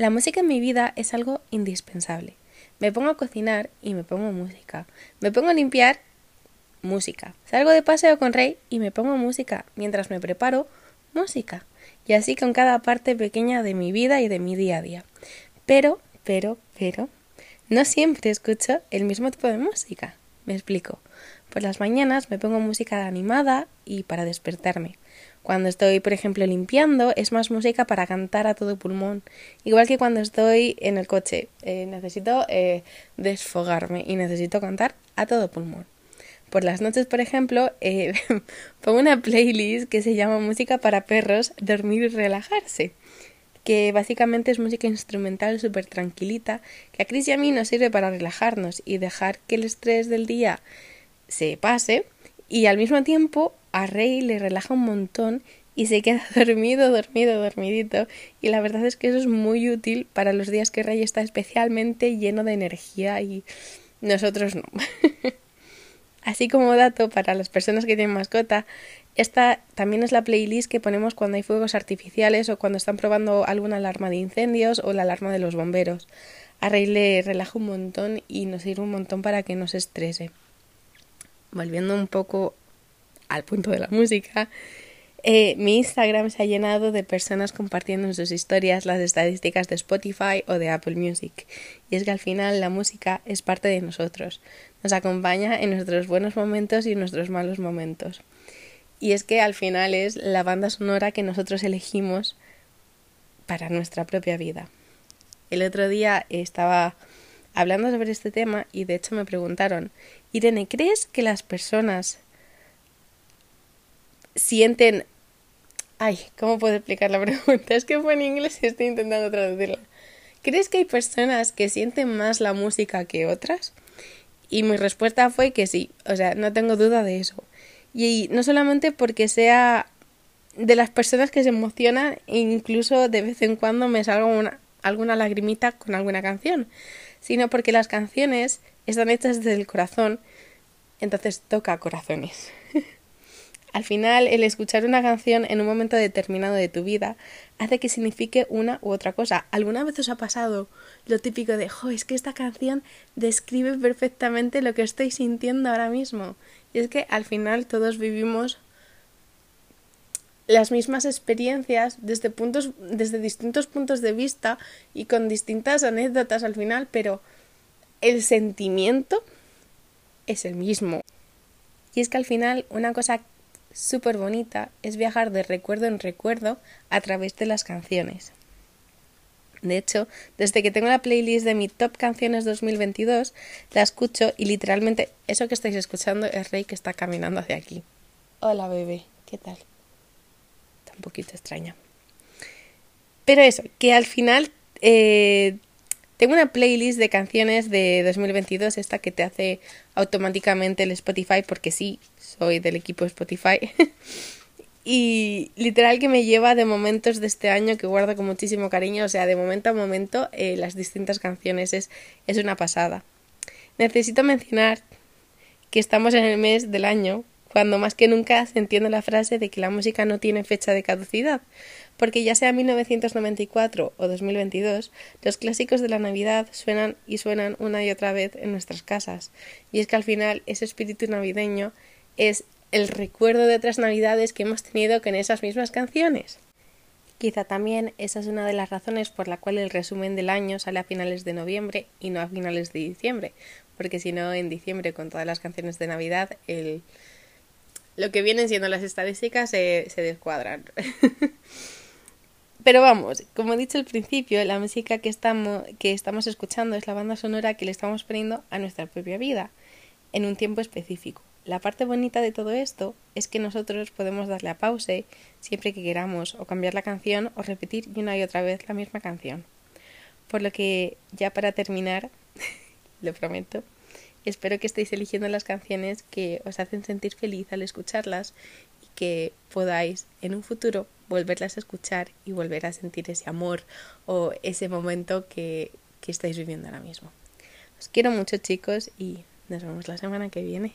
La música en mi vida es algo indispensable. Me pongo a cocinar y me pongo música. Me pongo a limpiar, música. Salgo de paseo con Rey y me pongo música. Mientras me preparo, música. Y así con cada parte pequeña de mi vida y de mi día a día. Pero, pero, pero, no siempre escucho el mismo tipo de música. Me explico. Por las mañanas me pongo música animada y para despertarme. Cuando estoy, por ejemplo, limpiando, es más música para cantar a todo pulmón. Igual que cuando estoy en el coche. Eh, necesito eh, desfogarme y necesito cantar a todo pulmón. Por las noches, por ejemplo, eh, pongo una playlist que se llama Música para perros, dormir y relajarse. Que básicamente es música instrumental súper tranquilita, que a Chris y a mí nos sirve para relajarnos y dejar que el estrés del día se pase. Y al mismo tiempo a Rey le relaja un montón y se queda dormido, dormido, dormidito. Y la verdad es que eso es muy útil para los días que Rey está especialmente lleno de energía y nosotros no. Así como dato para las personas que tienen mascota, esta también es la playlist que ponemos cuando hay fuegos artificiales o cuando están probando alguna alarma de incendios o la alarma de los bomberos. A Rey le relaja un montón y nos sirve un montón para que no se estrese. Volviendo un poco al punto de la música, eh, mi Instagram se ha llenado de personas compartiendo en sus historias las estadísticas de Spotify o de Apple Music. Y es que al final la música es parte de nosotros, nos acompaña en nuestros buenos momentos y en nuestros malos momentos. Y es que al final es la banda sonora que nosotros elegimos para nuestra propia vida. El otro día estaba hablando sobre este tema y de hecho me preguntaron, Irene, ¿crees que las personas sienten... Ay, ¿cómo puedo explicar la pregunta? Es que fue en inglés y estoy intentando traducirla. ¿Crees que hay personas que sienten más la música que otras? Y mi respuesta fue que sí, o sea, no tengo duda de eso. Y no solamente porque sea de las personas que se emocionan e incluso de vez en cuando me salga una, alguna lagrimita con alguna canción, sino porque las canciones están hechas desde el corazón, entonces toca corazones. Al final, el escuchar una canción en un momento determinado de tu vida hace que signifique una u otra cosa. ¿Alguna vez os ha pasado lo típico de, jo, es que esta canción describe perfectamente lo que estoy sintiendo ahora mismo? Y es que al final todos vivimos las mismas experiencias desde puntos desde distintos puntos de vista y con distintas anécdotas al final, pero el sentimiento es el mismo. Y es que al final una cosa súper bonita es viajar de recuerdo en recuerdo a través de las canciones. De hecho, desde que tengo la playlist de mi top canciones 2022, la escucho y literalmente eso que estáis escuchando es Rey que está caminando hacia aquí. Hola bebé, ¿qué tal? Está un poquito extraña. Pero eso, que al final eh, tengo una playlist de canciones de 2022, esta que te hace automáticamente el Spotify, porque sí, soy del equipo Spotify. y literal que me lleva de momentos de este año que guardo con muchísimo cariño, o sea, de momento a momento eh, las distintas canciones es, es una pasada. Necesito mencionar que estamos en el mes del año cuando más que nunca se entiende la frase de que la música no tiene fecha de caducidad, porque ya sea 1994 o 2022, los clásicos de la Navidad suenan y suenan una y otra vez en nuestras casas. Y es que al final ese espíritu navideño es el recuerdo de otras Navidades que hemos tenido con esas mismas canciones. Quizá también esa es una de las razones por la cual el resumen del año sale a finales de noviembre y no a finales de diciembre, porque si no en diciembre con todas las canciones de Navidad lo que vienen siendo las estadísticas se descuadran. Pero vamos, como he dicho al principio, la música que estamos, escuchando es la banda sonora que le estamos poniendo a nuestra propia vida, en un tiempo específico. La parte bonita de todo esto es que nosotros podemos darle a pause siempre que queramos, o cambiar la canción, o repetir una y otra vez la misma canción. Por lo que, ya para terminar, lo prometo, espero que estéis eligiendo las canciones que os hacen sentir feliz al escucharlas que podáis en un futuro volverlas a escuchar y volver a sentir ese amor o ese momento que, que estáis viviendo ahora mismo. Os quiero mucho chicos y nos vemos la semana que viene.